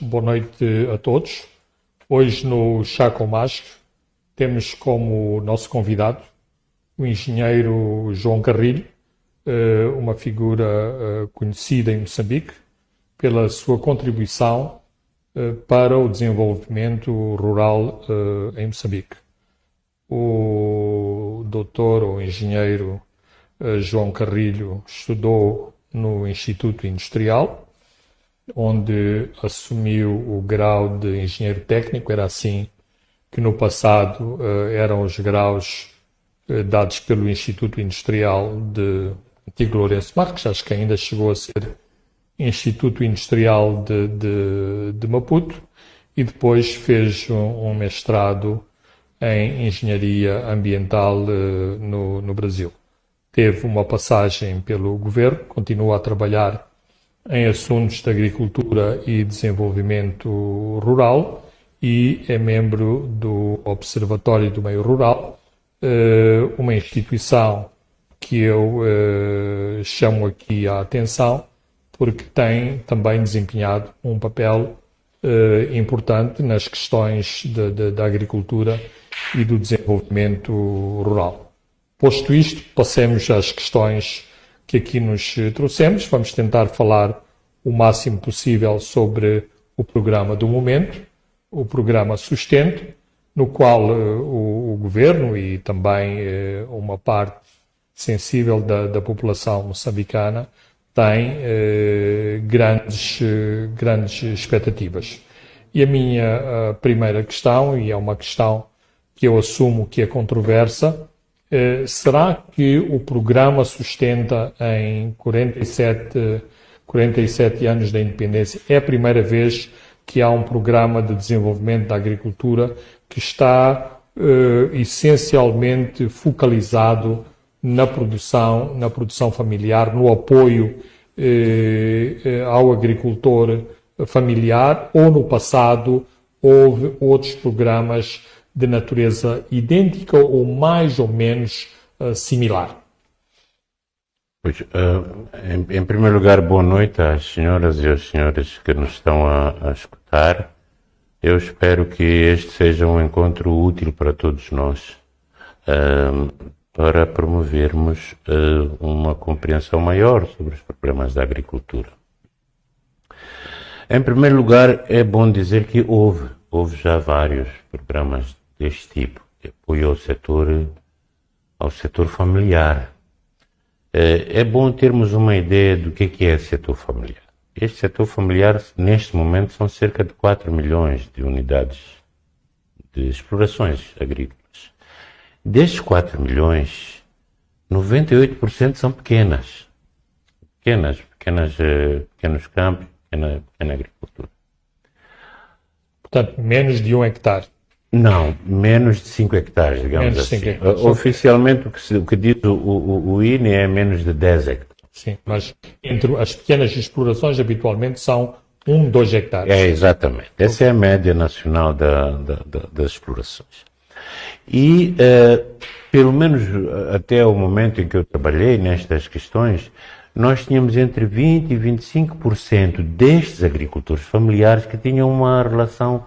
boa noite a todos. Hoje no Chá com Mágico temos como nosso convidado o engenheiro João Carrilho, eh, uma figura eh, conhecida em Moçambique pela sua contribuição eh, para o desenvolvimento rural em Moçambique. O doutor ou engenheiro João Carrilho estudou no Instituto Industrial, onde assumiu o grau de engenheiro técnico, era assim que no passado uh, eram os graus uh, dados pelo Instituto Industrial de Antigo Lourenço Marques, acho que ainda chegou a ser Instituto Industrial de, de, de Maputo, e depois fez um, um mestrado em Engenharia Ambiental uh, no, no Brasil. Teve uma passagem pelo governo, continua a trabalhar em assuntos de agricultura e desenvolvimento rural e é membro do Observatório do Meio Rural, eh, uma instituição que eu eh, chamo aqui a atenção porque tem também desempenhado um papel eh, importante nas questões da agricultura e do desenvolvimento rural. Posto isto, passemos às questões que aqui nos trouxemos. Vamos tentar falar o máximo possível sobre o programa do momento, o programa Sustento, no qual uh, o, o, governo e também uh, uma parte sensível da, da população moçambicana tem uh, grandes, grandes expectativas. E a minha primeira questão, e é uma questão que eu assumo que é controversa, será que o programa sustenta em 47, 47 anos da independência, é a primeira vez que há um programa de desenvolvimento da agricultura que está uh, essencialmente focalizado na produção, na produção familiar, no apoio uh, ao agricultor familiar, ou no passado houve outros programas de natureza idêntica ou mais ou menos uh, similar. Pois, uh, em, em, primeiro lugar, boa noite às senhoras e aos senhores que nos estão a, a, escutar. Eu espero que este seja um encontro útil para todos nós, uh, para promovermos uma compreensão maior sobre os problemas da agricultura. Em primeiro lugar, é bom dizer que houve, houve já vários programas deste tipo, de apoio ao setor, ao setor familiar é, é bom termos uma ideia do que é, é setor familiar. Este setor familiar, neste momento, são cerca de 4 milhões de unidades de explorações agrícolas. Destes 4 milhões, 98% são pequenas. Pequenas, pequenas, eh, pequenos campos, pequena, pequena agricultura. Portanto, menos de um hectare. Não, menos de 5 hectares, digamos menos assim. Hectares. Oficialmente, o que, o que diz o, o, o, INE é menos de 10 hectares. Sim, mas entre as pequenas explorações, habitualmente, são 1, 2 hectares. É, exatamente. Essa é a média nacional da, da, da, das explorações. E, uh, pelo menos até o momento em que eu trabalhei nestas questões, nós tínhamos entre 20% e 25% destes agricultores familiares que tinham uma relação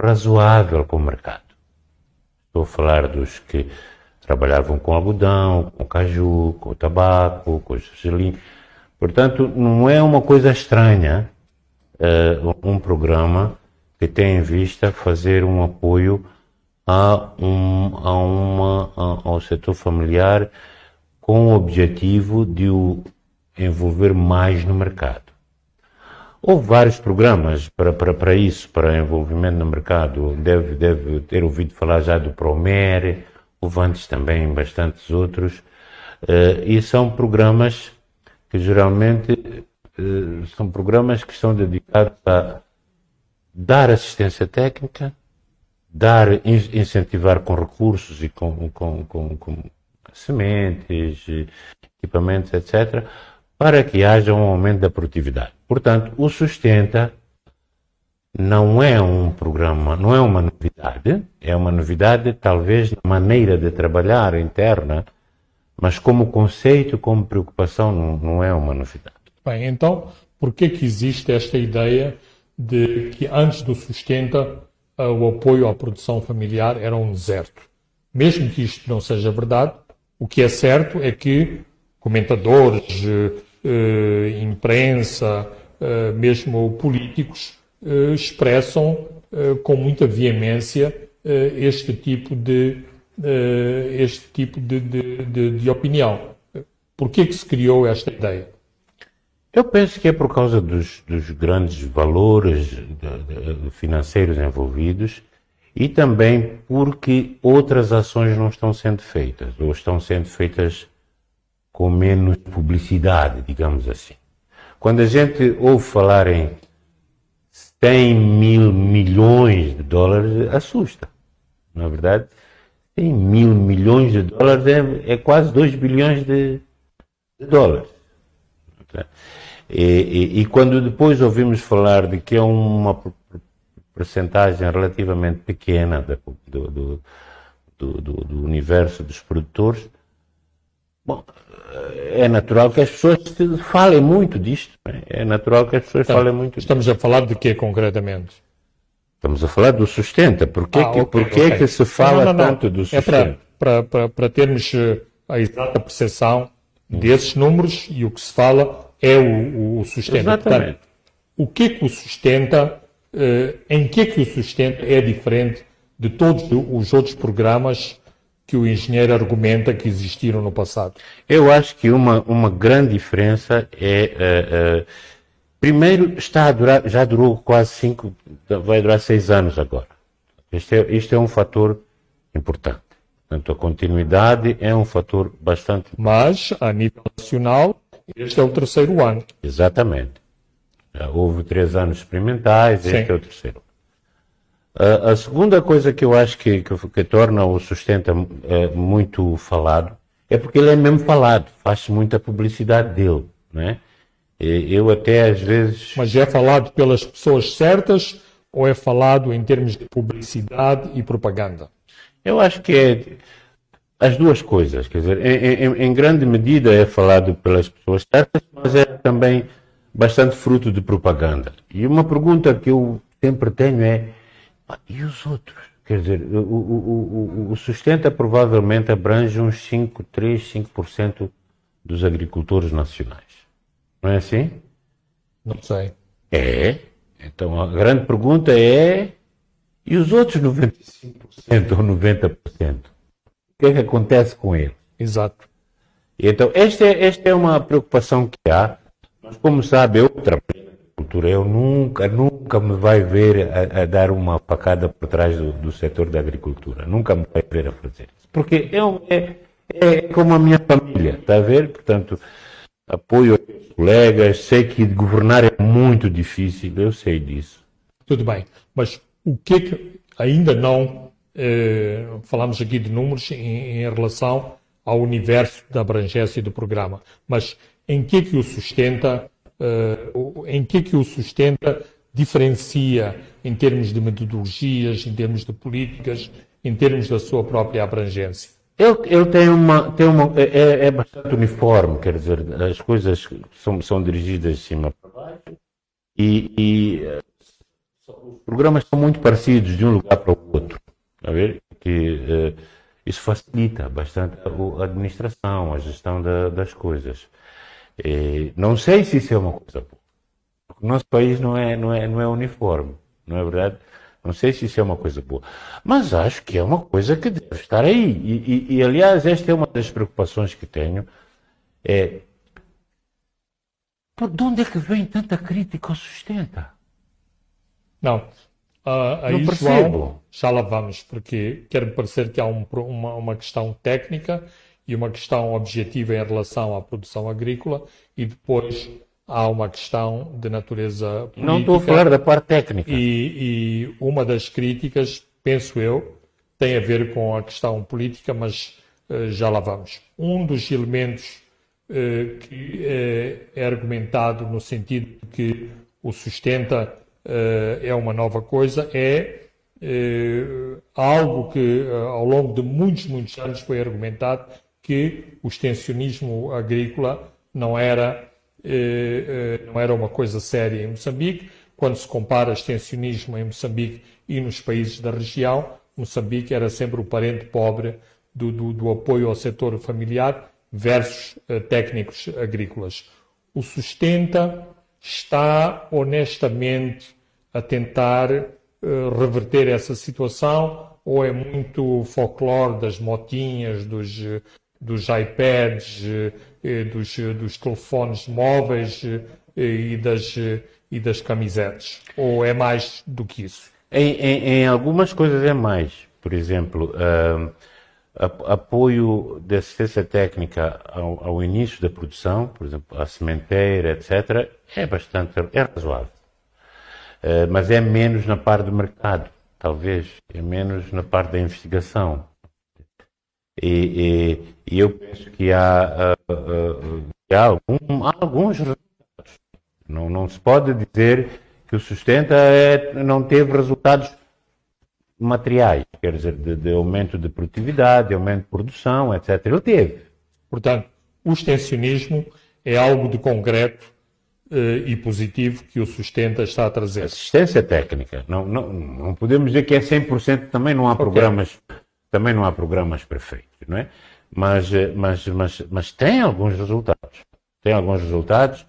razoável com o mercado. Estou a falar dos que trabalhavam com algodão, com caju, com tabaco, com gergelim. Portanto, não é uma coisa estranha uh, um programa que tem em vista fazer um apoio a um, a uma, a, ao setor familiar com o objetivo de o envolver mais no mercado. Houve vários programas para, para, para isso, para envolvimento no mercado. Deve, deve ter ouvido falar já do Promer, houve antes também bastantes outros. Uh, e são programas que geralmente uh, são programas que estão dedicados a dar assistência técnica, dar, incentivar com recursos e com, com, com, com sementes, equipamentos, etc., para que haja um aumento da produtividade. Portanto, o Sustenta não é um programa, não é uma novidade, é uma novidade talvez na maneira de trabalhar interna, mas como conceito, como preocupação, não, não é uma novidade. Bem, então, por que que existe esta ideia de que antes do sustenta o apoio à produção familiar era um deserto. Mesmo que isto não seja verdade, o que é certo é que comentadores, eh, imprensa, eh, mesmo políticos, eh, expressam com muita veemência este tipo de, este tipo de, de, de, de opinião. Por que, que se criou esta ideia? Eu penso que é por causa dos, dos grandes valores financeiros envolvidos e também porque outras ações não estão sendo feitas, ou estão sendo feitas com menos publicidade, digamos assim. Quando a gente ouve falar em 100 mil milhões de dólares, assusta. Não é verdade? 100 mil milhões de dólares é, é quase 2 bilhões de, de dólares. E, e, e, quando depois ouvimos falar de que é uma percentagem relativamente pequena do, do, do, do universo dos produtores, bom, é natural que as pessoas falem muito disto. É? é natural que as pessoas então, falem muito Estamos disto. a falar de quê concretamente? Estamos a falar do sustenta. Por que, ah, que, okay, okay. que se fala não, não, não. tanto do sustenta? É para, para, para termos eh, a exata percepção desses números e o que se fala é o, o sustenta. Exatamente. Portanto, o que que o sustenta, eh, em que que o sustenta é diferente de todos os outros programas que o engenheiro argumenta que existiram no passado? Eu acho que uma, uma grande diferença é. Uh, uh, primeiro, está a durar, já durou quase cinco, vai durar seis anos agora. Este é, este é um fator importante. Portanto, a continuidade é um fator bastante. Mas, a nível nacional, este é o terceiro ano. Exatamente. Já houve três anos experimentais, Sim. este é o terceiro. A, a segunda coisa que eu acho que, que, que torna o Sustenta é, muito falado é porque ele é mesmo falado, faz-se muita publicidade dele, né? Eu até às vezes. Mas é falado pelas pessoas certas ou é falado em termos de publicidade e propaganda? Eu acho que é as duas coisas, quer dizer, em, em, em grande medida é falado pelas pessoas certas, mas é também bastante fruto de propaganda. E uma pergunta que eu sempre tenho é ah, e os outros? Quer dizer, o, o, o, o sustenta provavelmente abrange uns 5, 3, 5% dos agricultores nacionais. Não é assim? Não sei. É. Então a grande pergunta é: e os outros 95% ou 90%? O que é que acontece com eles? Exato. Então, esta é, esta é uma preocupação que há. Mas, como sabe, é outra agricultura. Eu nunca, nunca me vai ver a, a dar uma facada por trás do, do, setor da agricultura. Nunca me vai ver a fazer isso. Porque eu, é, é como a minha família, está a ver? Portanto, apoio aos colegas, sei que governar é muito difícil, eu sei disso. Tudo bem, mas o que é que ainda não eh, falamos aqui de números em, em relação ao universo da abrangência do programa, mas em que é que o sustenta uh, em que é que o sustenta diferencia em termos de metodologias, em termos de políticas, em termos da sua própria abrangência? Ele, ele tem uma, tem uma é, é, é bastante uniforme, quer dizer, as coisas são, são dirigidas de cima para baixo e, e eh, os programas são muito parecidos de um lugar para o outro, a ver? Que uh, isso facilita bastante a, a administração, a gestão da, das coisas. E não sei se isso é uma coisa boa. Porque o nosso país não é, não, é, não é uniforme, não é verdade? Não sei se isso é uma coisa boa. Mas acho que é uma coisa que deve estar aí. E, e, e aliás, esta é uma das preocupações que tenho. É, de onde é que vem tanta crítica ao sustenta? Não. Uh, aí, não João, já lá vamos, porque quer-me parecer que há um, uma, uma questão técnica e uma questão objetiva em relação à produção agrícola e depois há uma questão de natureza política. Não estou a falar da parte técnica. E, e, uma das críticas, penso eu, tem a ver com a questão política, mas uh, já lá vamos. Um dos elementos uh, que uh, é argumentado no sentido de que o sustenta é uma nova coisa é algo que ao longo de muitos, muitos anos foi argumentado que o extensionismo agrícola não era, eh, eh, não era uma coisa séria em Moçambique, quando se compara extensionismo em Moçambique e nos países da região, Moçambique era sempre o parente pobre do, do, do apoio ao setor familiar versus uh, técnicos agrícolas. O Sustenta está honestamente a tentar uh, reverter essa situação ou é muito folclore das motinhas, dos, dos iPads, uh, dos, dos telefones móveis e das, e das camisetas? Ou é mais do que isso? Em, em, em algumas coisas é mais. Por exemplo, uh, apoio de assistência técnica ao, ao, início da produção, por exemplo, a sementeira, etc., é bastante é razoável. Uh, mas é menos na parte do mercado, talvez, é menos na parte da investigação. E, e, e eu penso que há, uh, uh, há, algum, há alguns resultados. Não, não se pode dizer que o sustenta é, não teve resultados materiais, quer dizer, de, de, aumento de produtividade, de aumento de produção, etc. Ele teve. Portanto, o extensionismo é algo de concreto eh, e positivo que o Sustenta está a trazer. Assistência técnica. Não, não, não podemos dizer que é 100%, também não há okay. programas, também não há programas perfeitos, não é? Mas, eh, mas, mas, mas tem alguns resultados. Tem alguns resultados.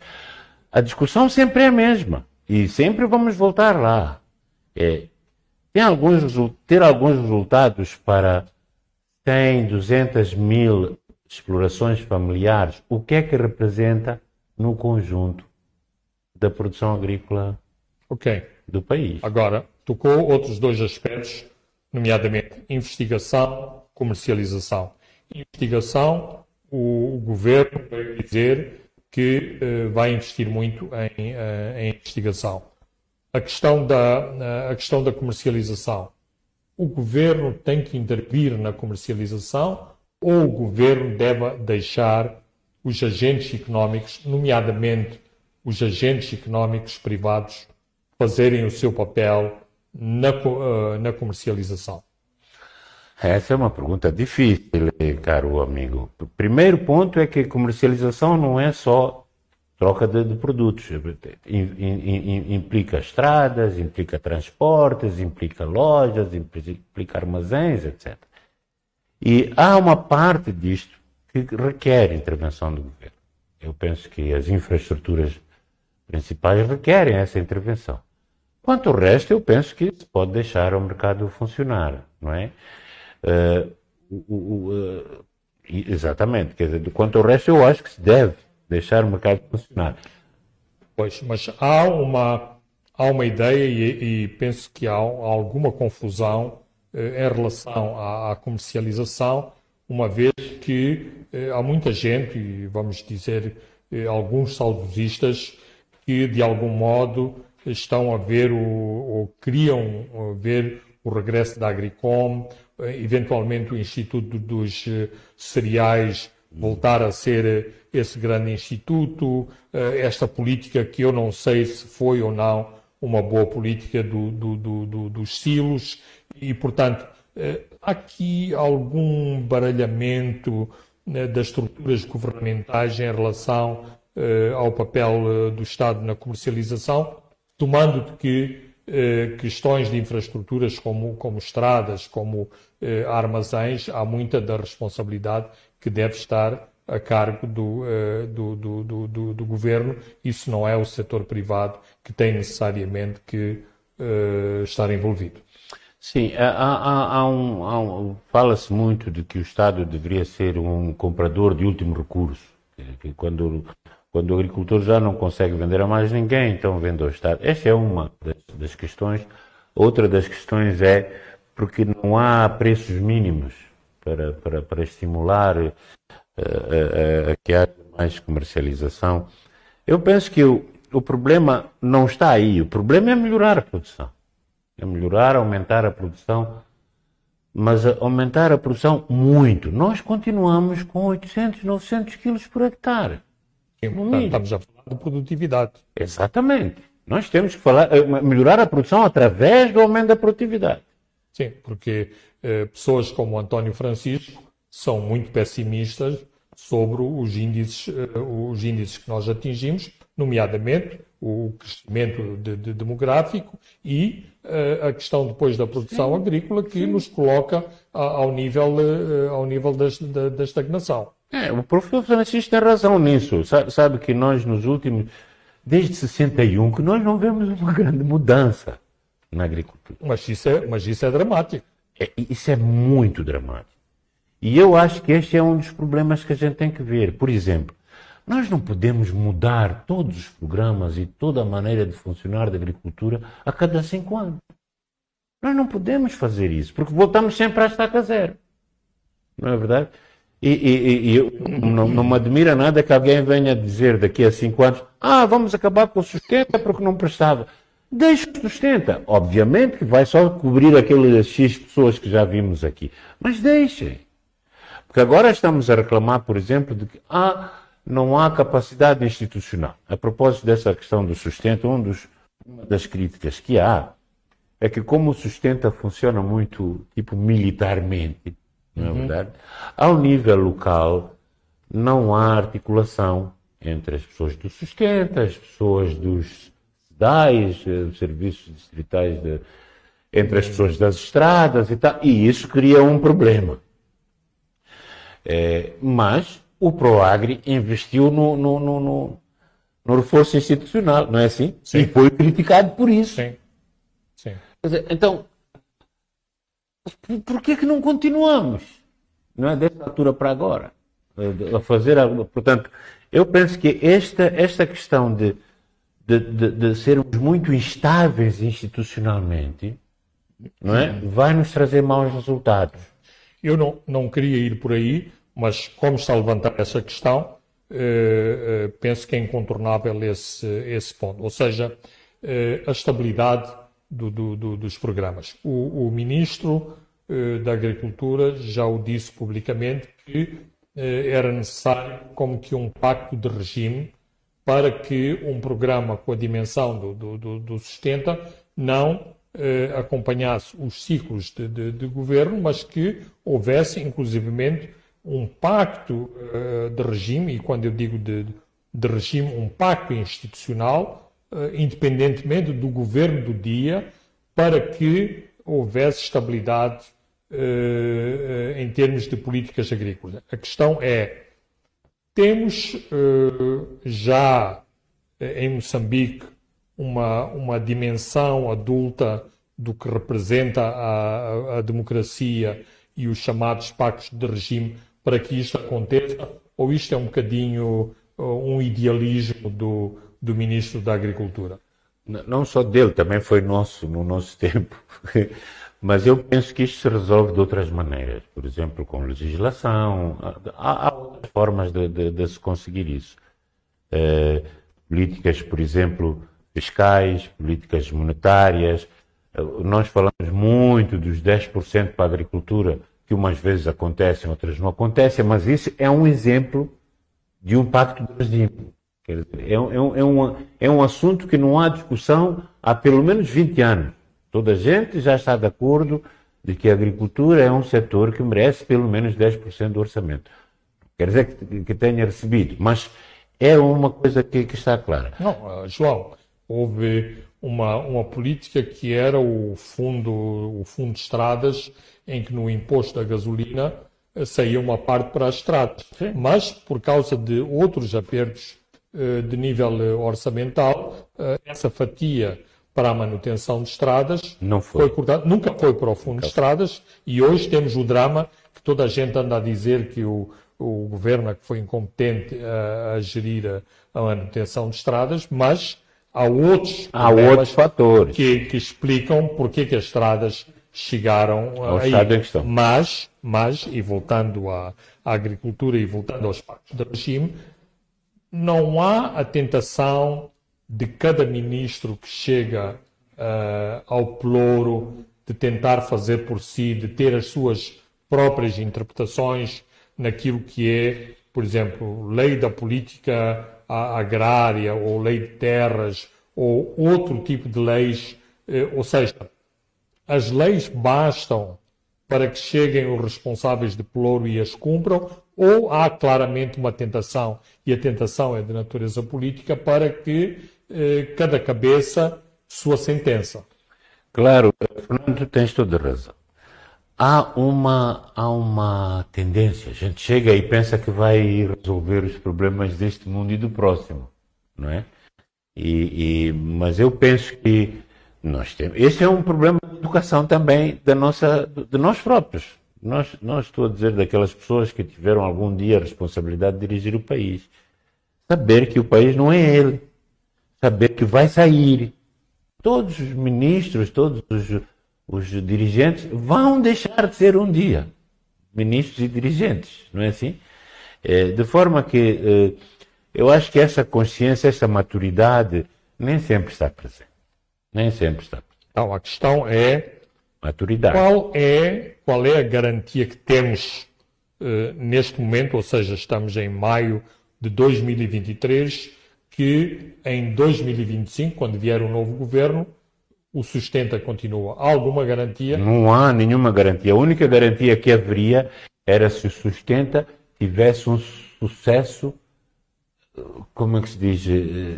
A discussão sempre é a mesma. E sempre vamos voltar lá. É, tem alguns, ter alguns resultados para 100, 200 mil explorações familiares, o que é que representa no conjunto da produção agrícola okay. do país? Agora, tocou outros dois aspectos, nomeadamente investigação, comercialização. Investigação, o, o governo vai dizer que uh, vai investir muito em, uh, em investigação a questão da, a questão da comercialização. O governo tem que intervir na comercialização ou o governo deve deixar os agentes económicos, nomeadamente os agentes económicos privados, fazerem o seu papel na, uh, na comercialização? Essa é uma pergunta difícil, caro amigo. O primeiro ponto é que comercialização não é só troca de, de produtos. implica estradas, implica transportes, implica lojas, implica armazéns, etc. E há uma parte disto que requer intervenção do governo. Eu penso que as infraestruturas principais requerem essa intervenção. Quanto ao resto, eu penso que se pode deixar o mercado funcionar, não é? Uh, exatamente, quer dizer, quanto ao resto, eu acho que se deve deixar o mercado funcionar. Pois, mas há uma, há uma ideia e, e penso que há alguma confusão eh, em relação à, à, comercialização, uma vez que eh, há muita gente, e vamos dizer eh, alguns saudosistas, que de algum modo estão a ver o, ou queriam ver o regresso da Agricom, eh, eventualmente o Instituto dos eh, Cereais voltar a ser esse grande instituto, eh, esta política que eu não sei se foi ou não uma boa política do, do, do, dos silos. E, portanto, eh, há aqui algum baralhamento das estruturas governamentais em relação eh, ao papel do Estado na comercialização, tomando de que questões de infraestruturas como, como estradas, como armazéns, há muita da responsabilidade que deve estar a cargo do, uh, do, do, do, do, governo. Isso não é o setor privado que tem necessariamente que uh, estar envolvido. Sim, há, há, há um, um fala-se muito de que o Estado deveria ser um comprador de último recurso. Que quando, quando o agricultor já não consegue vender a mais ninguém, então vende ao Estado. Esta é uma das, das questões. Outra das questões é porque não há preços mínimos para, para, para estimular a, a, que haja mais comercialização. Eu penso que o, o problema não está aí. O problema é melhorar a produção. É melhorar, aumentar a produção, mas aumentar a produção muito. Nós continuamos com 800, 900 quilos por hectare. Portanto, estamos a falar de produtividade. Exatamente. Nós temos que falar, eh, melhorar a produção através do aumento da produtividade. Sim, porque eh, pessoas como António Francisco são muito pessimistas sobre os índices, eh, os índices que nós atingimos, nomeadamente o crescimento de, de demográfico e uh, a questão depois da produção Sim. agrícola que Sim. nos coloca a, ao nível, uh, ao nível das, da, da, estagnação. É, o professor Francisco tem razão nisso. Sabe, sabe, que nós nos últimos, desde 61, que nós não vemos uma grande mudança na agricultura. Mas isso é, mas isso é dramático. É, isso é muito dramático. E eu acho que este é um dos problemas que a gente tem que ver. Por exemplo, nós não podemos mudar todos os programas e toda a maneira de funcionar da agricultura a cada cinco anos. Nós não podemos fazer isso, porque voltamos sempre à estaca zero. Não é verdade? E, e, e não, não, me admira nada que alguém venha dizer daqui a cinco anos: ah, vamos acabar com o sustenta porque não prestava. Deixe o sustenta. Obviamente que vai só cobrir aquelas X pessoas que já vimos aqui. Mas deixem. Porque agora estamos a reclamar, por exemplo, de que ah, não há capacidade institucional. A propósito dessa questão do sustento, um dos, uma das críticas que há é que como o sustenta funciona muito tipo militarmente, não é uhum. verdade? Ao nível local não há articulação entre as pessoas do sustenta, as pessoas dos DAIs, eh, serviços distritais, de, entre as pessoas das estradas e tal, e isso cria um problema. É, mas o ProAgri investiu no, no, no, no, no reforço institucional, não é assim? Sim. E foi criticado por isso. Sim. Sim. Dizer, então, por que, que não continuamos? Não é dessa altura para agora? A fazer, portanto, eu penso que esta, esta questão de, de, de, de sermos muito instáveis institucionalmente, não é? vai nos trazer maus resultados. Eu não, não queria ir por aí, mas como está a levantar essa questão, eh, eh, penso que é incontornável esse, esse ponto. Ou seja, eh, a estabilidade do, do, do, dos programas. O, o Ministro da Agricultura já o disse publicamente que era necessário como que um pacto de regime para que um programa com a dimensão do, sustenta não eh, acompanhasse os ciclos de, de, de, governo, mas que houvesse, inclusivamente, um pacto uh, de regime, e quando eu digo de, de regime, um pacto institucional, independentemente do governo do dia, para que houvesse estabilidade uh, em termos de políticas agrícolas. A questão é: temos já em Moçambique uma, uma dimensão adulta do que representa a, a democracia e os chamados pactos de regime para que isto aconteça? Ou isto é um bocadinho um idealismo do, do Ministro da Agricultura? Não só dele, também foi nosso, no nosso tempo. Mas eu penso que isto se resolve de outras maneiras. Por exemplo, com legislação. Há, há outras formas de, de, de, se conseguir isso. Eh, políticas, por exemplo, fiscais, políticas monetárias. Eh, nós falamos muito dos 10% para a agricultura que umas vezes acontecem, outras não acontecem, mas isso é um exemplo de um pacto de regime. É um, é, é, um, é um assunto que não há discussão há pelo menos 20 anos. Toda a gente já está de acordo de que a agricultura é um setor que merece pelo menos 10% do orçamento. Quer dizer que, que, tenha recebido, mas é uma coisa que, que está clara. Não, João, houve uma, uma política que era o fundo, o fundo de estradas, em que no imposto da gasolina eh, saía uma parte para as estradas. Sim. Mas, por causa de outros apertos de nível eh, orçamental, essa fatia para a manutenção de estradas não foi. foi cortada, nunca foi para o fundo de estradas e hoje temos o drama que toda a gente anda a dizer que o, o governo é que foi incompetente a, a gerir a, a manutenção de estradas, mas há outros, há outros fatores que, que explicam porque que as estradas chegaram ao aí. estado em questão. Mas, mas, e voltando à, à agricultura e voltando aos pactos de regime, não há a tentação de cada ministro que chega uh, ao ploro de tentar fazer por si, de ter as suas próprias interpretações naquilo que é, por exemplo, lei da política agrária ou lei de terras ou outro tipo de leis, eh, ou seja, as leis bastam para que cheguem os responsáveis de ploro e as cumpram, ou há claramente uma tentação, e a tentação é de natureza política, para que eh, cada cabeça sua sentença. Claro, Fernando, tens toda a razão. Há uma, há uma tendência, a gente chega e pensa que vai resolver os problemas deste mundo e do próximo, não é? E, e, mas eu penso que nós temos. Esse é um problema de educação também da nossa, de nós próprios. Nós, nós estou a dizer daquelas pessoas que tiveram algum dia a responsabilidade de dirigir o país. Saber que o país não é ele. Saber que vai sair. Todos os ministros, todos os, os dirigentes vão deixar de ser um dia ministros e dirigentes, não é assim? É, de forma que é, eu acho que essa consciência, essa maturidade nem sempre está presente. Nem sempre está presente. Então, a questão é maturidade. Qual é, qual é a garantia que temos uh, neste momento, ou seja, estamos em maio de 2023, que em 2025, quando vier um novo governo, o sustenta continua. Há alguma garantia? Não há nenhuma garantia. A única garantia que haveria era se o sustenta tivesse um sucesso como é que se diz? Eh,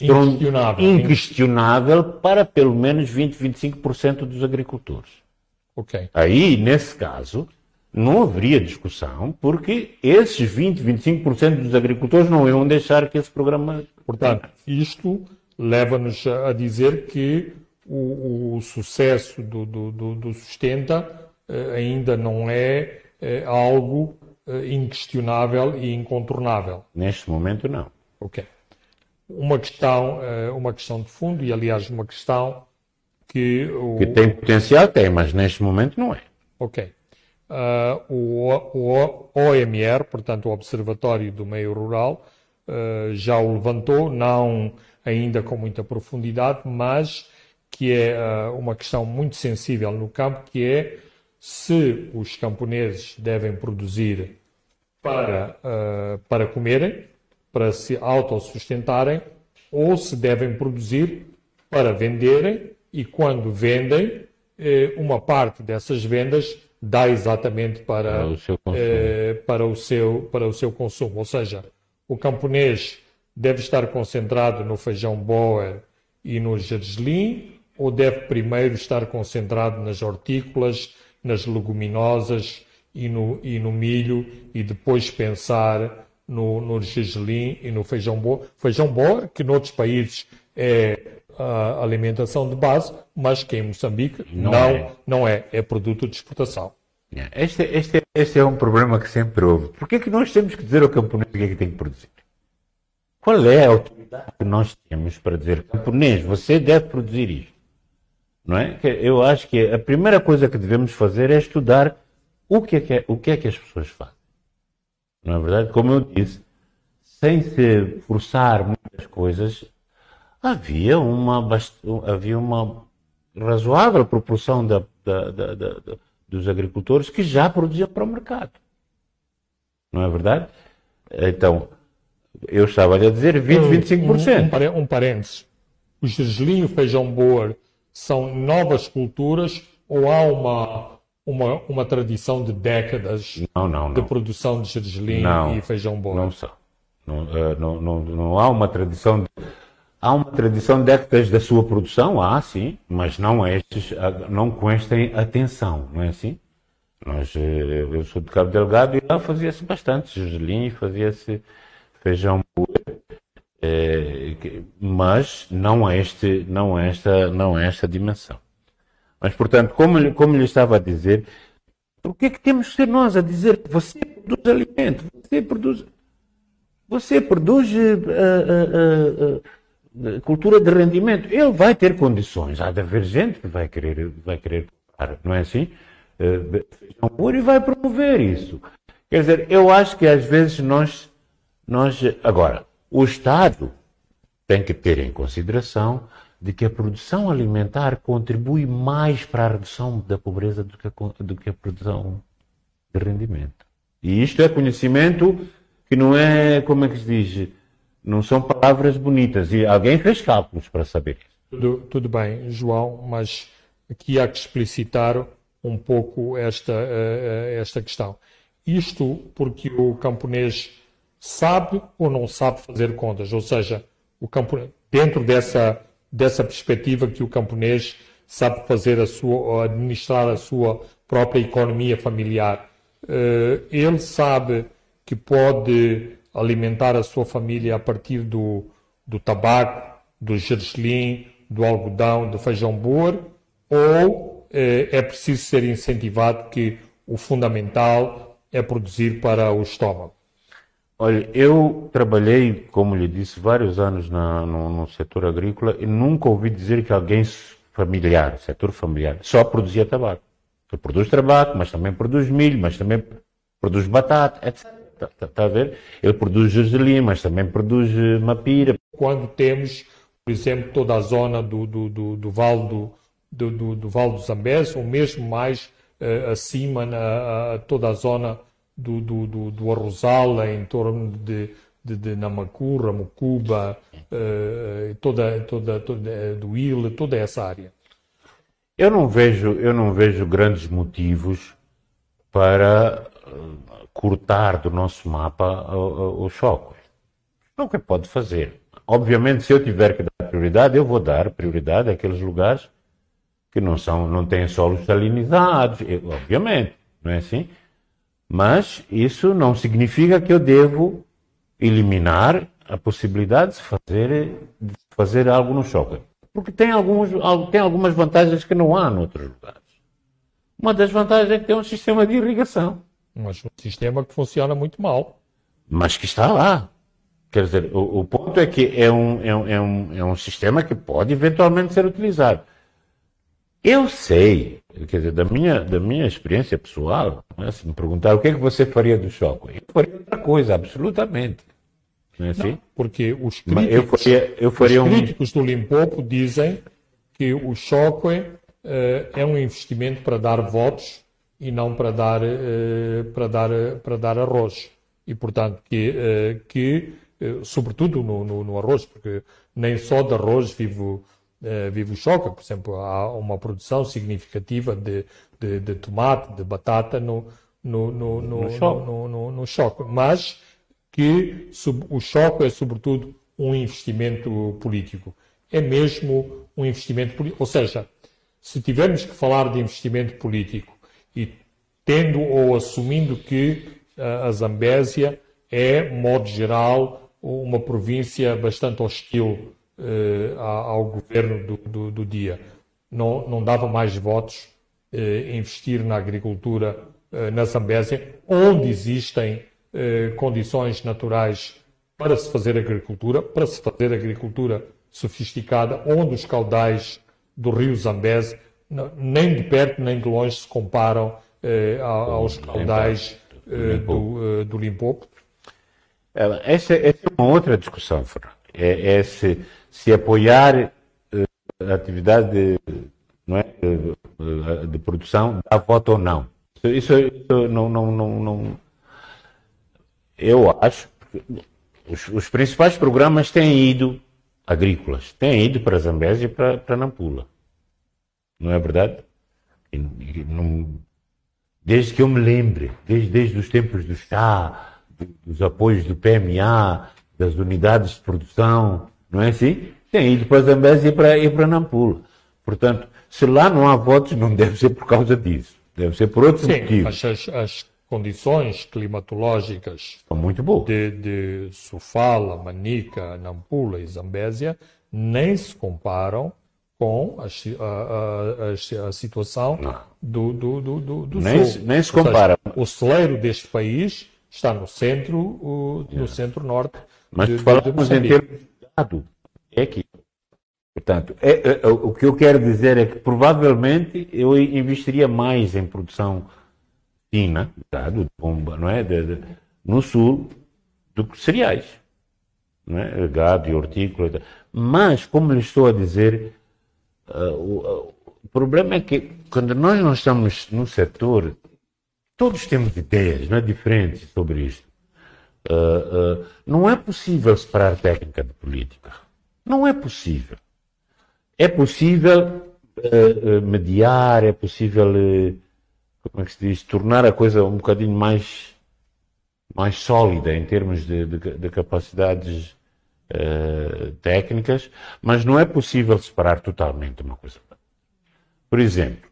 inquestionável. inquestionável para pelo menos 20, 25% dos agricultores. Ok. Aí, nesse caso, não haveria discussão, porque esses 20, 25% dos agricultores não iam deixar que esse programa. Portanto, isto leva-nos a dizer que o, o sucesso do, do, do, do Sustenta eh, ainda não é, é algo eh, inquestionável e incontornável. Neste momento, não. Ok. Uma questão, eh, uma questão de fundo, e aliás, uma questão que. O... Que tem potencial, tem, mas neste momento não é. Ok. Uh, o, o, OMR, portanto, o Observatório do Meio Rural, uh, já o levantou, não ainda com muita profundidade, mas que é uh, uma questão muito sensível no campo, que é se os camponeses devem produzir para, uh, para comerem, para se autossustentarem, ou se devem produzir para venderem e quando vendem, eh, uma parte dessas vendas dá exatamente para, para, o seu eh, para, o seu, para o seu consumo. Ou seja, o camponês deve estar concentrado no feijão boer e no gergelim, ou deve primeiro estar concentrado nas hortícolas, nas leguminosas e no, e no milho e depois pensar no, no gergelim e no feijão boa. Feijão boa, que noutros países é a alimentação de base, mas que em Moçambique não, não, é. não é, é produto de exportação. Este, este, este é um problema que sempre houve. Por que é que nós temos que dizer ao camponês o que é que tem que produzir? Qual é a autoridade que nós temos para dizer, camponês, você deve produzir isto? Não é? Eu acho que a primeira coisa que devemos fazer é estudar o que é que, é, o que, é que as pessoas fazem. Não é verdade? Como eu disse, sem se forçar muitas coisas, havia uma, havia uma razoável proporção da, da, da, dos agricultores que já produziam para o mercado. Não é verdade? Então, eu estava a dizer 20, 25%. Um, um, um parênteses. O gergelim e o feijão boer são novas culturas ou há uma uma, uma tradição de décadas não, não, de produção de gergelim e feijão bom. Não são. Não, uh, não, não, não, há uma tradição. De, há uma tradição de décadas da sua produção, há sim, mas não, estes, não com esta atenção, não é assim? Nós, eh, eu sou de Cabo Delgado e lá fazia-se bastante gergelim, fazia-se feijão é, mas não a este, não a esta, não a esta dimensão. Mas, portanto, como, como lhe estava a dizer, por que é que temos que ser nós a dizer você produz alimento, você produz, você produz uh, uh, uh, cultura de rendimento? Ele vai ter condições. Há de haver gente que vai querer, vai querer comprar, não é assim? Uh, e vai promover isso. Quer dizer, eu acho que às vezes nós, nós, agora, o Estado tem que ter em consideração de que a produção alimentar contribui mais para a redução da pobreza do que a, do que a produção de rendimento. E isto é conhecimento que não é, como é que se diz, não são palavras bonitas. E alguém fez cálculos para saber. Tudo, tudo bem, João, mas aqui há que explicitar um pouco esta, eh, esta questão. Isto porque o camponês sabe ou não sabe fazer contas, ou seja, o camponês, dentro dessa, dessa perspectiva que o camponês sabe fazer a sua, administrar a sua própria economia familiar. Eh, ele sabe que pode alimentar a sua família a partir do, do tabaco, do gergelim, do algodão, do feijão boer, ou eh, é preciso ser incentivado que o fundamental é produzir para o estômago? Olha, eu trabalhei, como lhe disse, vários anos na, no, no, setor agrícola e nunca ouvi dizer que alguém familiar, setor familiar, só produzia tabaco. Ele produz tabaco, mas também produz milho, mas também produz batata, etc. Está tá, tá a ver? Ele produz gergelim, mas também produz eh, mapira. Quando temos, por exemplo, toda a zona do, do, do, do Vale do, do, do, do Vale do Zambés, ou mesmo mais uh, acima, na, toda a zona do, do, do, do Arrozal, em torno de, de, de Namacurra, Mucuba, uh, toda, toda, toda, do Ilha, toda essa área. Eu não vejo, eu não vejo grandes motivos para cortar do nosso mapa o, o choque. Não que pode fazer. Obviamente, se eu tiver que dar prioridade, eu vou dar prioridade àqueles lugares que não são, não têm solos salinizados, obviamente, não é assim? Mas isso não significa que eu devo eliminar a possibilidade de fazer, de fazer algo no choque. Porque tem, alguns, tem algumas vantagens que não há noutros lugares. Uma das vantagens é que tem um sistema de irrigação. Mas um sistema que funciona muito mal. Mas que está lá. Quer dizer, o, o ponto é que é um, é, um, é, um, é um sistema que pode eventualmente ser utilizado. Eu sei, quer dizer, da minha, da minha experiência pessoal, né, se me perguntar o que é que você faria do choque, eu faria outra coisa, absolutamente. Não é assim? Não, porque os críticos, eu faria, eu faria os críticos um... do Limpopo dizem que o choque uh, é um investimento para dar votos e não para dar, uh, para dar, para dar arroz. E, portanto, que, uh, que sobretudo no, no, no, arroz, porque nem só de arroz vive uh, vive o choque. Por exemplo, há uma produção significativa de, de, de tomate, de batata no, no, no, no, no, choque. no, no choque. Mas que sub, o choque é, sobretudo, um investimento político. É mesmo um investimento político. Ou seja, se tivermos que falar de investimento político e tendo ou assumindo que uh, a Zambésia é, modo geral, uma província bastante hostil eh, ao governo do, do, do, dia. Não, não dava mais votos eh, investir na agricultura eh, na Zambésia, onde existem condições naturais para se fazer agricultura, para se fazer agricultura sofisticada, onde os caudais do rio Zambeze nem de perto nem de longe se comparam aos caudais do, do Limpopo. Essa, essa, é uma outra discussão, Fernando. É, é se apoiar uh, a atividade de, não é, de, de produção dá voto ou não. Isso, isso não, não, não, não, Eu acho que os, os, principais programas têm ido, agrícolas, têm ido para Zambésia e para, para Nampula. Não é verdade? E, e não, desde que eu me lembre, desde, desde os tempos do chá, dos apoios do PMA, das unidades de produção, não é assim? Tem ido para Zambésia e para, e para Nampula. Portanto, se lá não há votos, não deve ser por causa disso. Deve ser por outros Sim, motivos. As, as condições climatológicas são muito boas. De, de Sofala, Manica, Nampula e Zambésia nem se comparam com a, a, a, a situação do, do, do, do, do nem, sul. Nem se compara. Seja, o celeiro deste país está no centro, o, no centro-norte. Mas de, falamos de em termos É aqui. Portanto, é, é, é, o que eu quero dizer é que provavelmente eu investiria mais em produção fina, gado, de bomba, não é? De, de, no sul, do que cereais. Não é? Gado e hortícola. Mas, como lhe estou a dizer, uh, o, uh, o problema é que quando nós não estamos no setor, todos temos ideias não é? diferentes sobre isto. Uh, não é possível separar técnica de política. Não é possível. É possível uh, mediar, é possível como é que se diz, tornar a coisa um bocadinho mais, mais sólida em termos de, de, de capacidades técnicas, mas não é possível separar totalmente uma coisa. Por exemplo,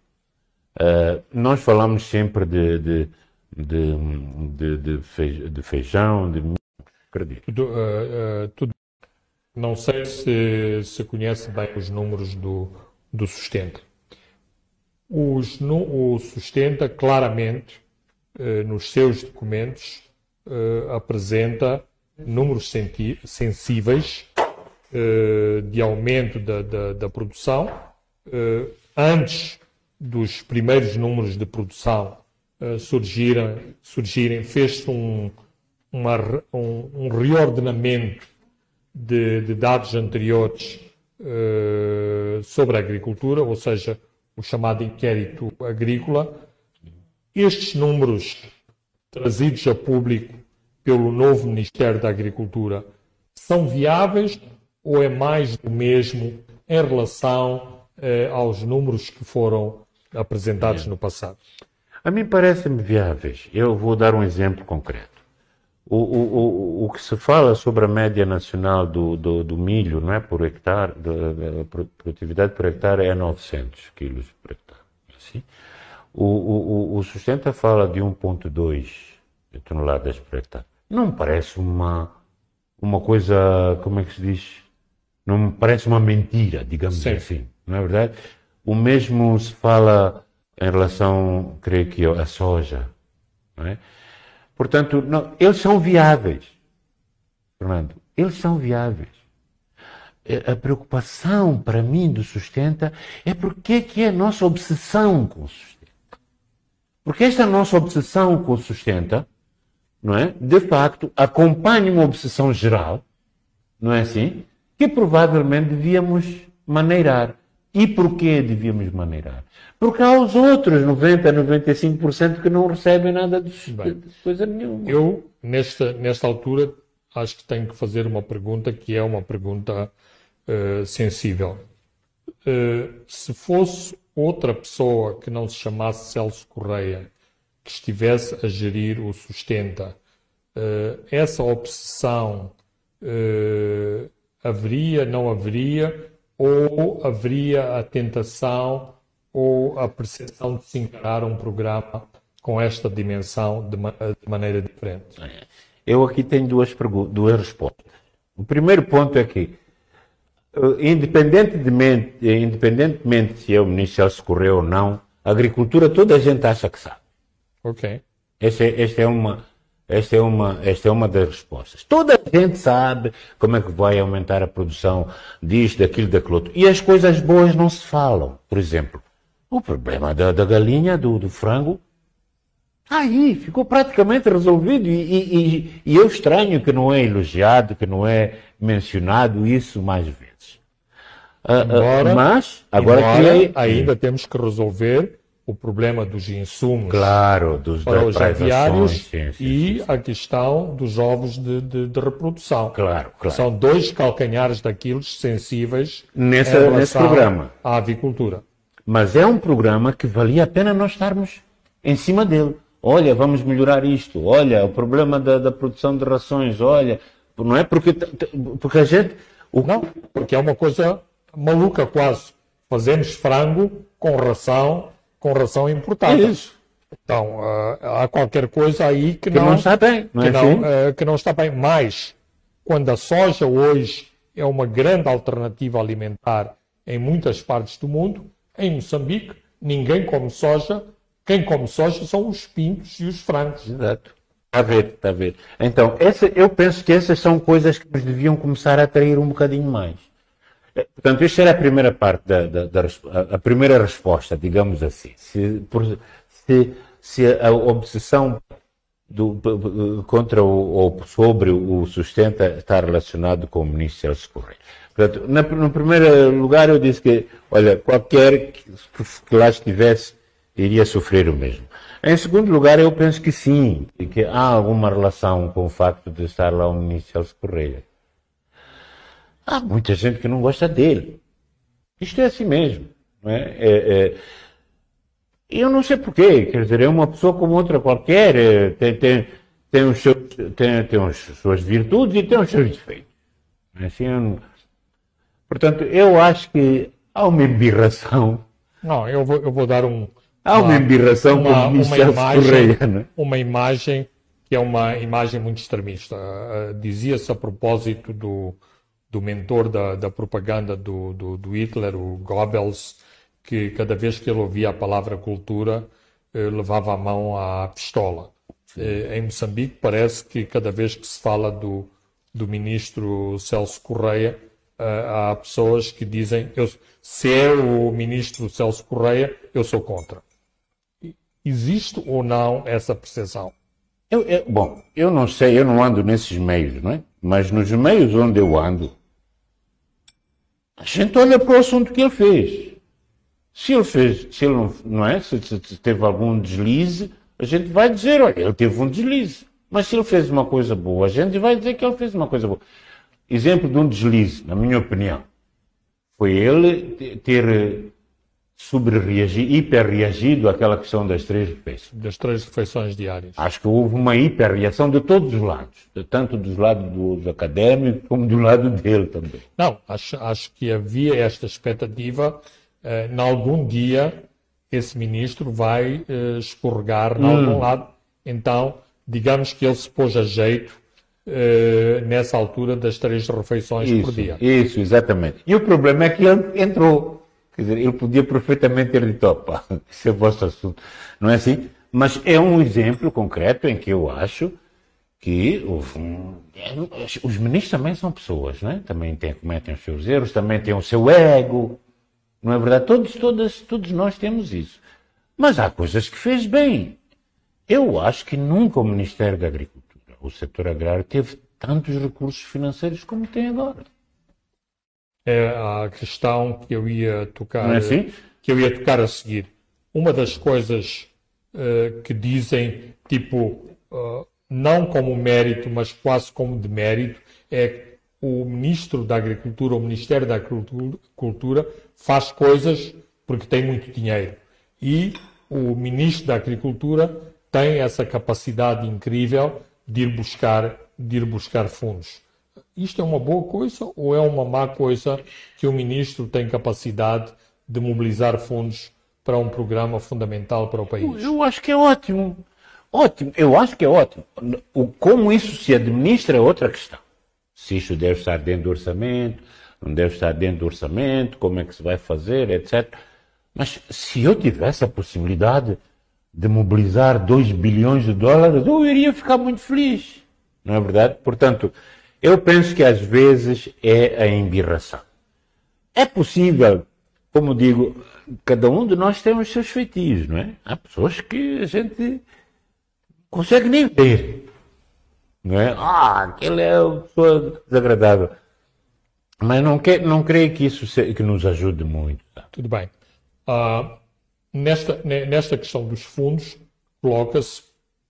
nós falamos sempre de, de, de, de feijão, de acredito. Tudo, uh, tudo, não sei se, se conhece bem os números do, do sustento. Os, no, o sustenta claramente, nos seus documentos, apresenta números sensíveis de aumento da, da, da produção antes dos primeiros números de produção uh, surgirem, surgirem fez-se um, um, um, reordenamento de, de dados anteriores uh, sobre a agricultura, ou seja, o chamado inquérito agrícola. Estes números trazidos a público pelo novo Ministério da Agricultura são viáveis ou é mais do mesmo em relação eh, aos números que foram apresentados no passado? A mim parece-me viáveis. Eu vou dar um exemplo concreto. O, o, o, o que se fala sobre a média nacional do, do, do milho, não é por hectare, da produtividade por hectare é 900 quilos por hectare. Assim? O, o, o sustenta fala de 1,2 toneladas por hectare. Não me parece uma, uma coisa, como é que se diz? Não me parece uma mentira, digamos Sim. assim não é verdade? O mesmo se fala em relação, creio que, à soja. É? Portanto, não, eles são viáveis. Fernando, eles são viáveis. A preocupação para mim do sustenta é porque é que é a nossa obsessão com o sustenta. Porque esta nossa obsessão com o sustenta, não é? De facto, acompanha uma obsessão geral, não é assim? Que provavelmente devíamos maneirar. E porquê devíamos maneirar? Porque há os outros 90, 95% que não recebem nada de, Bem, coisa nenhuma. Eu, nesta, nesta altura, acho que tenho que fazer uma pergunta que é uma pergunta uh, sensível. Uh, se fosse outra pessoa que não se chamasse Celso Correia, que estivesse a gerir o Sustenta, uh, essa obsessão haveria, não haveria? Ou haveria a tentação ou a percepção de se encarar um programa com esta dimensão de, de maneira diferente? Eu aqui tenho duas, duas respostas. O primeiro ponto é que, eh, independentemente, independentemente se é o ministro Celso Correia ou não, a agricultura toda a gente acha que sabe. Ok. Esta é, esta é uma esta é, uma, esta é uma das respostas. Toda a gente sabe como é que vai aumentar a produção disto, daquilo, daquilo outro. E as coisas boas não se falam. Por exemplo, o problema da, da galinha, do, do frango, aí ficou praticamente resolvido. E, e, e, eu estranho que não é elogiado, que não é mencionado isso mais vezes. Ah, ah, embora, mas, agora embora ainda temos que resolver o problema dos insumos claro, dos para os aviários sim, sim, e sim, a questão dos ovos de, de, de, reprodução. Claro, claro. São dois calcanhares daqueles sensíveis Nessa, nesse programa. à avicultura. Mas é um programa que valia a pena nós estarmos em cima dele. Olha, vamos melhorar isto. Olha, o problema da, da produção de rações. Olha, não é porque, porque a gente. O... Não, porque é uma coisa maluca quase. Fazemos frango com ração com ração importada. Isso. Então, uh, há qualquer coisa aí que, que não, não, está bem. Não que, é não, uh, que não está bem. Mas, quando a soja hoje é uma grande alternativa alimentar em muitas partes do mundo, em Moçambique, ninguém come soja. Quem come soja são os pintos e os frangos. Exato. Está a ver, está a ver. Então, essa, eu penso que essas são coisas que nos deviam começar a atrair um bocadinho mais. Portanto, esta era a primeira parte da, da, da a primeira resposta, digamos assim. Se, por, se, se a obsessão do, contra o, ou sobre o sustenta está relacionado com o ministro Celso Correia. Portanto, na, no primeiro lugar eu disse que, olha, qualquer que, que lá estivesse iria sofrer o mesmo. Em segundo lugar, eu penso que sim, que há alguma relação com o facto de estar lá o ministro Celso Correia. Há muita gente que não gosta dele. Isto é assim mesmo. Não é? É, é... Eu não sei porquê, quer dizer, é uma pessoa como outra qualquer, eh, tem, tem, tem, os seus, tem, tem as suas virtudes e tem os seus defeitos. É assim, eu não... Portanto, eu acho que há uma embirração. Não, eu vou, eu vou dar um. Há uma, uma embirração uma, com o uma imagem, Correia, né? uma imagem que é uma imagem muito extremista. Uh, Dizia-se a propósito do, do mentor da, da propaganda do, do, do, Hitler, o Goebbels, que cada vez que ele ouvia a palavra cultura, uh, levava a mão à pistola. Uh, em Moçambique, parece que cada vez que se fala do, do ministro Celso Correia, há pessoas que dizem: eu, se é o ministro Celso Correia, eu sou contra. Existe ou não essa percepção? Eu, eu, bom, eu não sei, eu não ando nesses meios, não é? Mas nos meios onde eu ando, a gente olha para o assunto que ele fez. Se ele fez, se ele não, não é? Se, se, teve algum deslize, a gente vai dizer, olha, ele teve um deslize. Mas se ele fez uma coisa boa, a gente vai dizer que ele fez uma coisa boa. Exemplo de um deslize, na minha opinião, foi ele ter sobre-reagido, hiperreagido àquela questão das três refeições. Das três refeições diárias. Acho que houve uma hiperreação de todos os lados, tanto dos lados dos académicos como do lado dele também. Não, acho, acho que havia esta expectativa, eh, em algum dia esse ministro vai eh, escorregar hum. em algum lado, então digamos que ele se pôs a jeito eh, nessa altura das três refeições isso, por dia. Isso, exatamente. E o problema é que ele entrou Quer dizer, ele podia perfeitamente ter dito, opa, isso é vosso assunto. Não é assim? Mas é um exemplo concreto em que eu acho que um, é, os ministros também são pessoas, não é? Também tem, cometem os seus erros, também têm o seu ego. Não é verdade? Todos, todas, todos nós temos isso. Mas há coisas que fez bem. Eu acho que nunca o Ministério da Agricultura, o setor agrário, teve tantos recursos financeiros como tem agora é a questão que eu ia tocar, é assim? que eu ia tocar a seguir. Uma das coisas uh, que dizem, tipo, uh, não como mérito, mas quase como demérito, é que o Ministro da Agricultura, o Ministério da Agricultura, faz coisas porque tem muito dinheiro. E o Ministro da Agricultura tem essa capacidade incrível de ir buscar, de ir buscar fundos isto é uma boa coisa ou é uma má coisa que o ministro tem capacidade de mobilizar fundos para um programa fundamental para o país? Eu acho que é ótimo. Ótimo, eu acho que é ótimo. O, como isso se administra é outra questão. Se isto deve estar dentro do orçamento, não deve estar dentro do orçamento, como é que se vai fazer, etc. Mas se eu tivesse a possibilidade de mobilizar 2 bilhões de dólares, eu iria ficar muito feliz. Não é verdade? Portanto, eu penso que às vezes é a embirração. É possível, como digo, cada um de nós tem os seus feitiços, não é? Há pessoas que a gente consegue nem ver. Não é? Ah, aquele é uma pessoa desagradável. Mas não, quer, não creio que isso se, que nos ajude muito. Tá? Tudo bem. Uh, nesta, nesta questão dos fundos, coloca-se,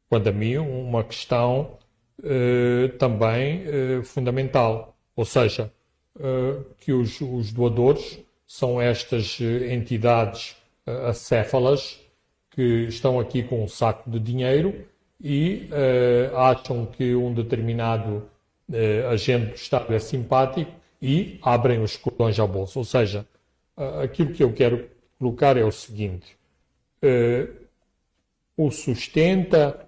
quando a mim, uma questão eh, também eh, fundamental. Ou seja, eh, que os, os, doadores são estas entidades acéfalas que estão aqui com um saco de dinheiro e acham que um determinado agente do Estado é simpático e abrem os cordões à bolsa. Ou seja, aquilo que eu quero colocar é o seguinte: o sustenta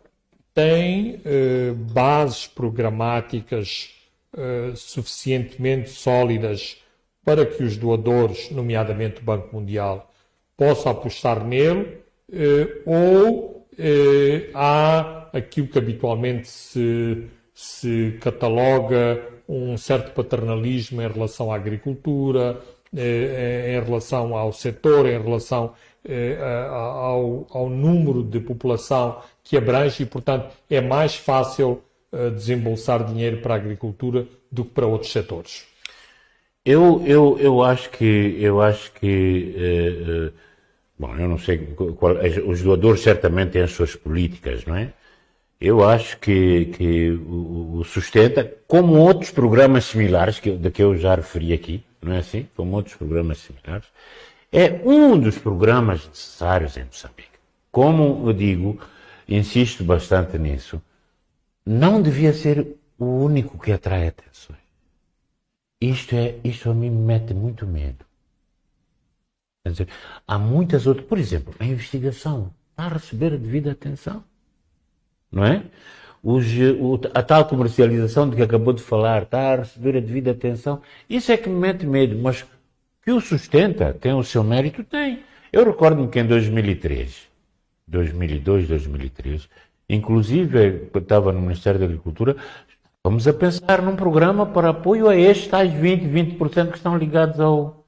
tem eh, bases programáticas eh, suficientemente sólidas para que os doadores, nomeadamente o Banco Mundial, possam apostar nele, eh, ou eh, há aquilo que habitualmente se, se cataloga um certo paternalismo em relação à agricultura, eh, em relação ao setor, em relação eh, ao, ao número de população que abrange e, portanto, é mais fácil uh, desembolsar dinheiro para a agricultura do que para outros setores? Eu, eu, eu acho que, eu acho que uh, uh, bom, eu não sei, qual, os doadores certamente têm as suas políticas, não é? Eu acho que, que o, o sustenta, como outros programas similares, que, de que eu já referi aqui, não é assim? Como outros programas similares, é um dos programas necessários em Moçambique. como eu digo, insisto bastante nisso, não devia ser o único que atrai atenções. Isto, é, isto a mim me mete muito medo. Quer dizer, há muitas outras, por exemplo, a investigação está a receber a devida atenção. Não é? Os, o, a tal comercialização de que acabou de falar está a receber a devida atenção. Isso é que me mete medo, mas que o sustenta, tem o seu mérito, tem. Eu recordo-me que em 2003, 2002, 2003, inclusive eu estava no Ministério da Agricultura, vamos a pensar num programa para apoio a estes tais 20, 20% que estão ligados ao,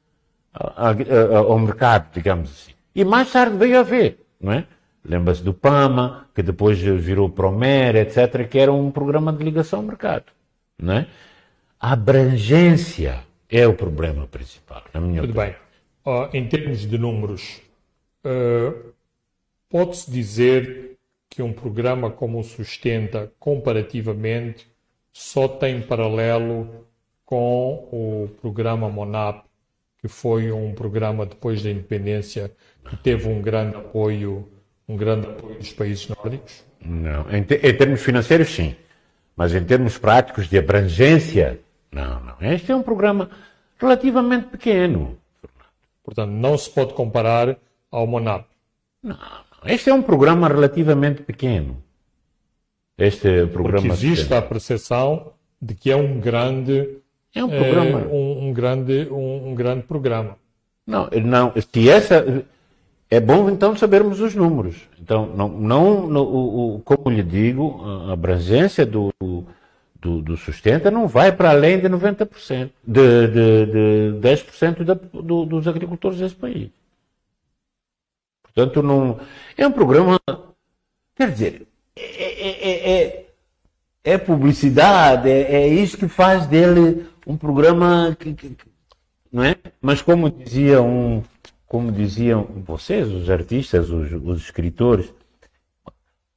ao, ao mercado, digamos assim. E mais tarde veio a ver, não é? Lembra-se do PAMA, que depois virou Promer, etc., que era um programa de ligação ao mercado. Não é? A abrangência é o problema principal, na minha Tudo opinião. bem. Uh, em termos de números, uh, pode-se dizer que um programa como o Sustenta, comparativamente, só tem paralelo com o programa MONAP, que foi um programa depois da independência que teve um grande apoio um grande apoio dos países nórdicos? Não. Em, te, em, termos financeiros, sim. Mas em termos práticos de abrangência, não, não. Este é um programa relativamente pequeno. Portanto, não se pode comparar ao MONAP. Não, não. Este é um programa relativamente pequeno. Este programa. Porque existe pequeno. a percepção de que é um grande. É um programa. É, um, um, grande, um, um grande programa. Não, não. Se essa é bom então sabermos os números. Então, não, não no, o, como lhe digo, a abrangência do, do, do sustenta não vai para além de 90%, de, de, de 10% da, do, dos agricultores desse país. Portanto, não, é um programa, quer dizer, é, é, é, é publicidade, é, é, isso que faz dele um programa que, que, não é? Mas como dizia um, como diziam vocês, os artistas, os, os escritores,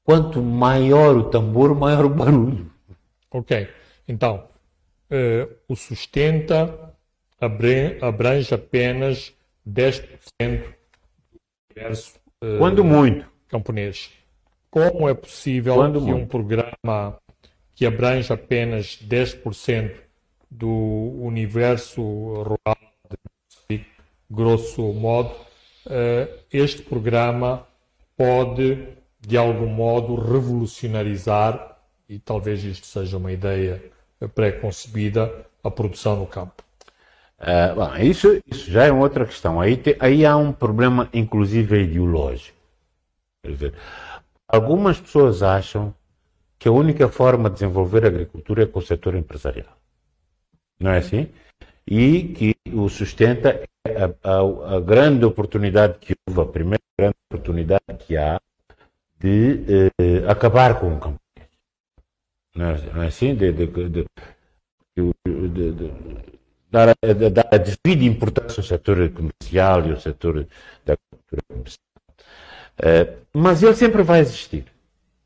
quanto maior o tambor, maior o barulho. Ok. Então, uh, o sustenta abrange apenas 10% do universo uh, Quando muito. camponês. Como é possível Quando que muito. um programa que abrange apenas 10% do universo rural grosso modo, eh, este programa pode, de algum modo, revolucionarizar, e talvez isto seja uma ideia pré-concebida, a produção no campo. Uh, bom, isso, isso já é outra questão. Aí, te, aí há um problema, inclusive, ideológico. Quer dizer, algumas pessoas acham que a única forma de desenvolver a agricultura é com o setor empresarial. Não é assim? E que o sustenta a, a, a, grande oportunidade que houve, a primeira grande oportunidade que há de eh, acabar com o camponês. Não é, não é assim? De, de, de, de dar, dar a devida importância ao setor comercial e ao setor da agricultura comercial. Eh, mas ele sempre vai existir.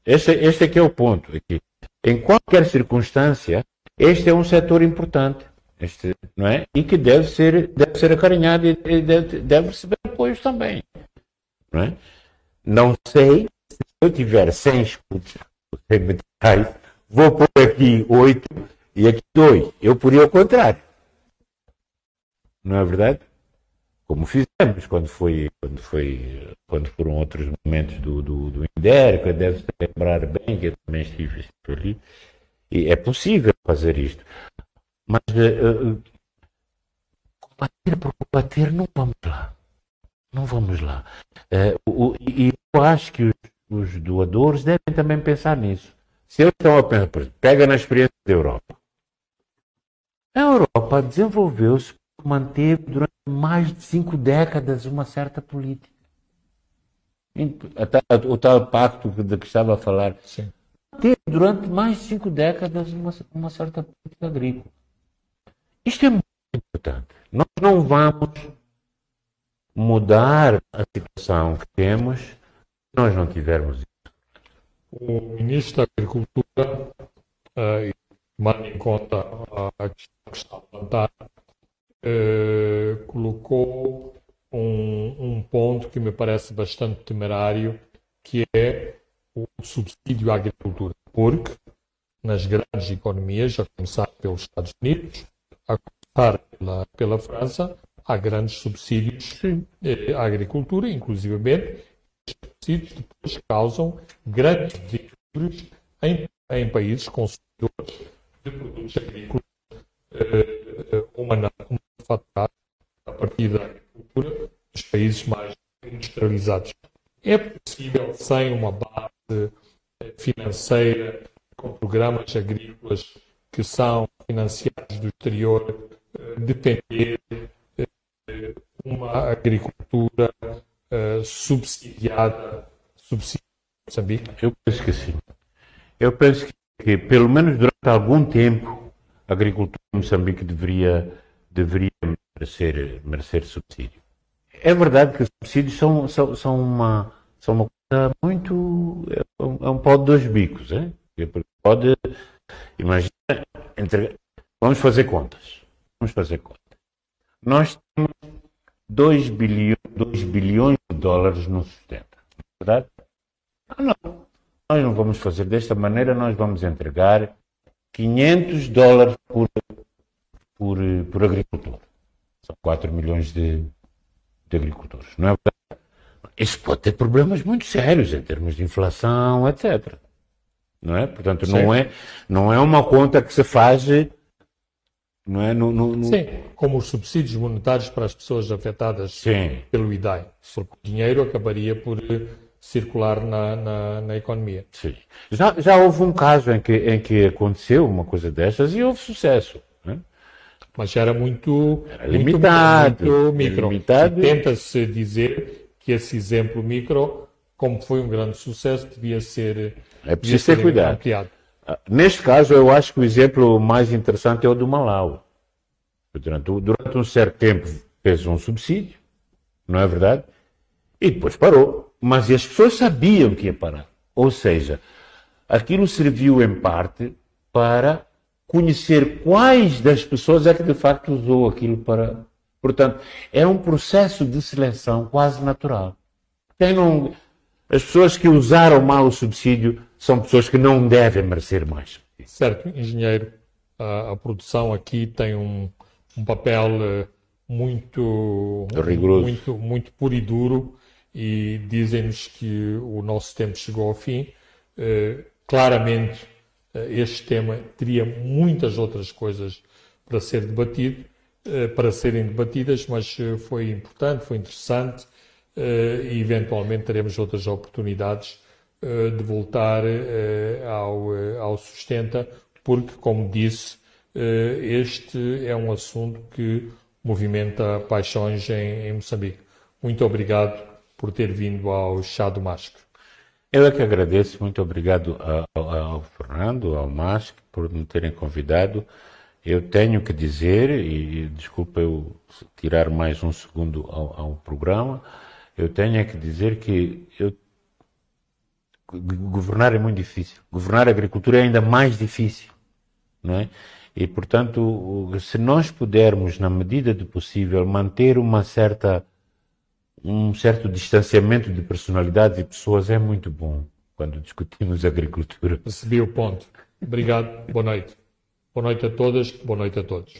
Este, este é que é o ponto. Aqui. Em qualquer circunstância, este é um setor importante. Este, não é? E que deve ser, deve ser acarinhado e deve, deve receber apoios também. Não, é? não sei se eu tiver 100 escudos, 100 metais, vou pôr aqui 8 e aqui 2. Eu poria o contrário. Não é verdade? Como fizemos quando foi, quando foi, quando foram outros momentos do, do, do Inder, que deve lembrar bem, que eu também estive ali. E é possível fazer isto. Mas uh, combater por combater, não vamos lá. Não vamos lá. Uh, o, e eu acho que os, os, doadores devem também pensar nisso. Se eles estão a pensar, por exemplo, pega na experiência da Europa. A Europa desenvolveu-se, manteve durante mais de cinco décadas uma certa política. O tal pacto de que estava a falar. Sim. Teve durante mais de cinco décadas uma, uma certa política agrícola. Isto é muito importante. Nós não vamos mudar a situação que temos se nós não tivermos isso. O Ministro da Agricultura, uh, tomando em conta a questão que está a levantar, uh, colocou um, um ponto que me parece bastante temerário, que é o subsídio à agricultura, porque nas grandes economias, a começar pelos Estados Unidos, a começar pela, pela França, há grandes subsídios eh, à agricultura, inclusivamente, subsídios depois causam grandes desequilíbrios em, em países consumidores de produtos agrícolas eh, uma faturada a partir da agricultura dos países mais industrializados. É possível, sem uma base eh, financeira, com programas agrícolas que são financiados do exterior, eh, depender de uma agricultura subsidiada, subsidiada Moçambique? Eu penso que sim. Eu penso que, pelo menos durante algum tempo, a agricultura em Moçambique deveria, deveria merecer, merecer subsídio. É verdade que os subsídios são, são, são, uma, são uma coisa muito. É um, é um de dois bicos. É? Pode. Imagina. Entre, vamos fazer contas. Vamos fazer contas. Nós temos 2 bilhões, 2 bilhões de dólares no sustento. É verdade? Ah, não. Nós não vamos fazer desta maneira, nós vamos entregar 500 dólares por, por, por agricultor. São 4 milhões de, de agricultores, não é verdade? Isso pode ter problemas muito sérios em termos de inflação, etc. Não é? Portanto, não é, não é uma conta que se faz não é? No, no, no... Sim, como os subsídios monetários para as pessoas afetadas Sim. pelo IDAI. Porque o dinheiro acabaria por circular na, na, na, economia. Sim. Já, já houve um caso em que, em que aconteceu uma coisa dessas e houve sucesso. Né? Mas era muito, era limitado, muito, muito micro. Limitado. Tenta-se dizer que esse exemplo micro, como foi um grande sucesso, devia ser. É preciso ter cuidado. Ampliado. Ah, neste caso, eu acho que o exemplo mais interessante é o do Malau. Durante, durante um certo tempo fez um subsídio, não é verdade? E depois parou mas as pessoas sabiam que ia parar. Ou seja, aquilo serviu em parte para conhecer quais das pessoas é que de facto usou aquilo para. Portanto, é um processo de seleção quase natural. Quem não... As pessoas que usaram mal o subsídio são pessoas que não devem merecer mais. Certo, engenheiro. A, a produção aqui tem um, um papel eh, muito rigoroso, muito, muito puro e duro e dizem-nos que o nosso tempo chegou ao fim. Uh, claramente, uh, este tema teria muitas outras coisas para ser debatido, uh, para serem debatidas, mas foi importante, foi interessante e eventualmente teremos outras oportunidades de voltar ao, ao sustenta, porque, como disse, este é um assunto que movimenta paixões em, em Moçambique. Muito obrigado por ter vindo ao Chá do Masco. Eu é que agradeço, muito obrigado ao, ao Fernando, ao Masco, por me terem convidado. Eu tenho que dizer, e desculpa eu tirar mais um segundo ao, ao programa, eu tenho que dizer que eu, governar é muito difícil. Governar a agricultura é ainda mais difícil, não é? E, portanto, se nós pudermos, na medida do possível, manter uma certa um certo distanciamento de personalidades e pessoas é muito bom quando discutimos agricultura. Percebi o ponto. Obrigado. Boa noite. Boa noite a todas. Boa noite a todos.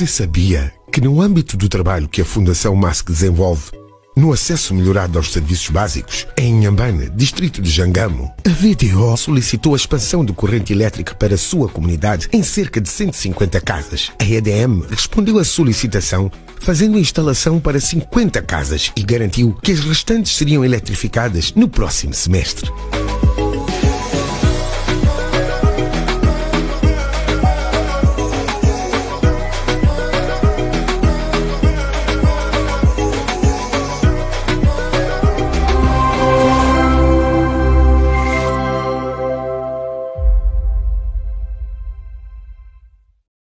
Você sabia que no âmbito do trabalho que a Fundação MASC desenvolve, no acesso melhorado aos serviços básicos, em Inhambane, distrito de Jangamo, a VTO solicitou a expansão de corrente elétrica para a sua comunidade em cerca de 150 casas. A EDM respondeu à solicitação fazendo a instalação para 50 casas e garantiu que as restantes seriam eletrificadas no próximo semestre.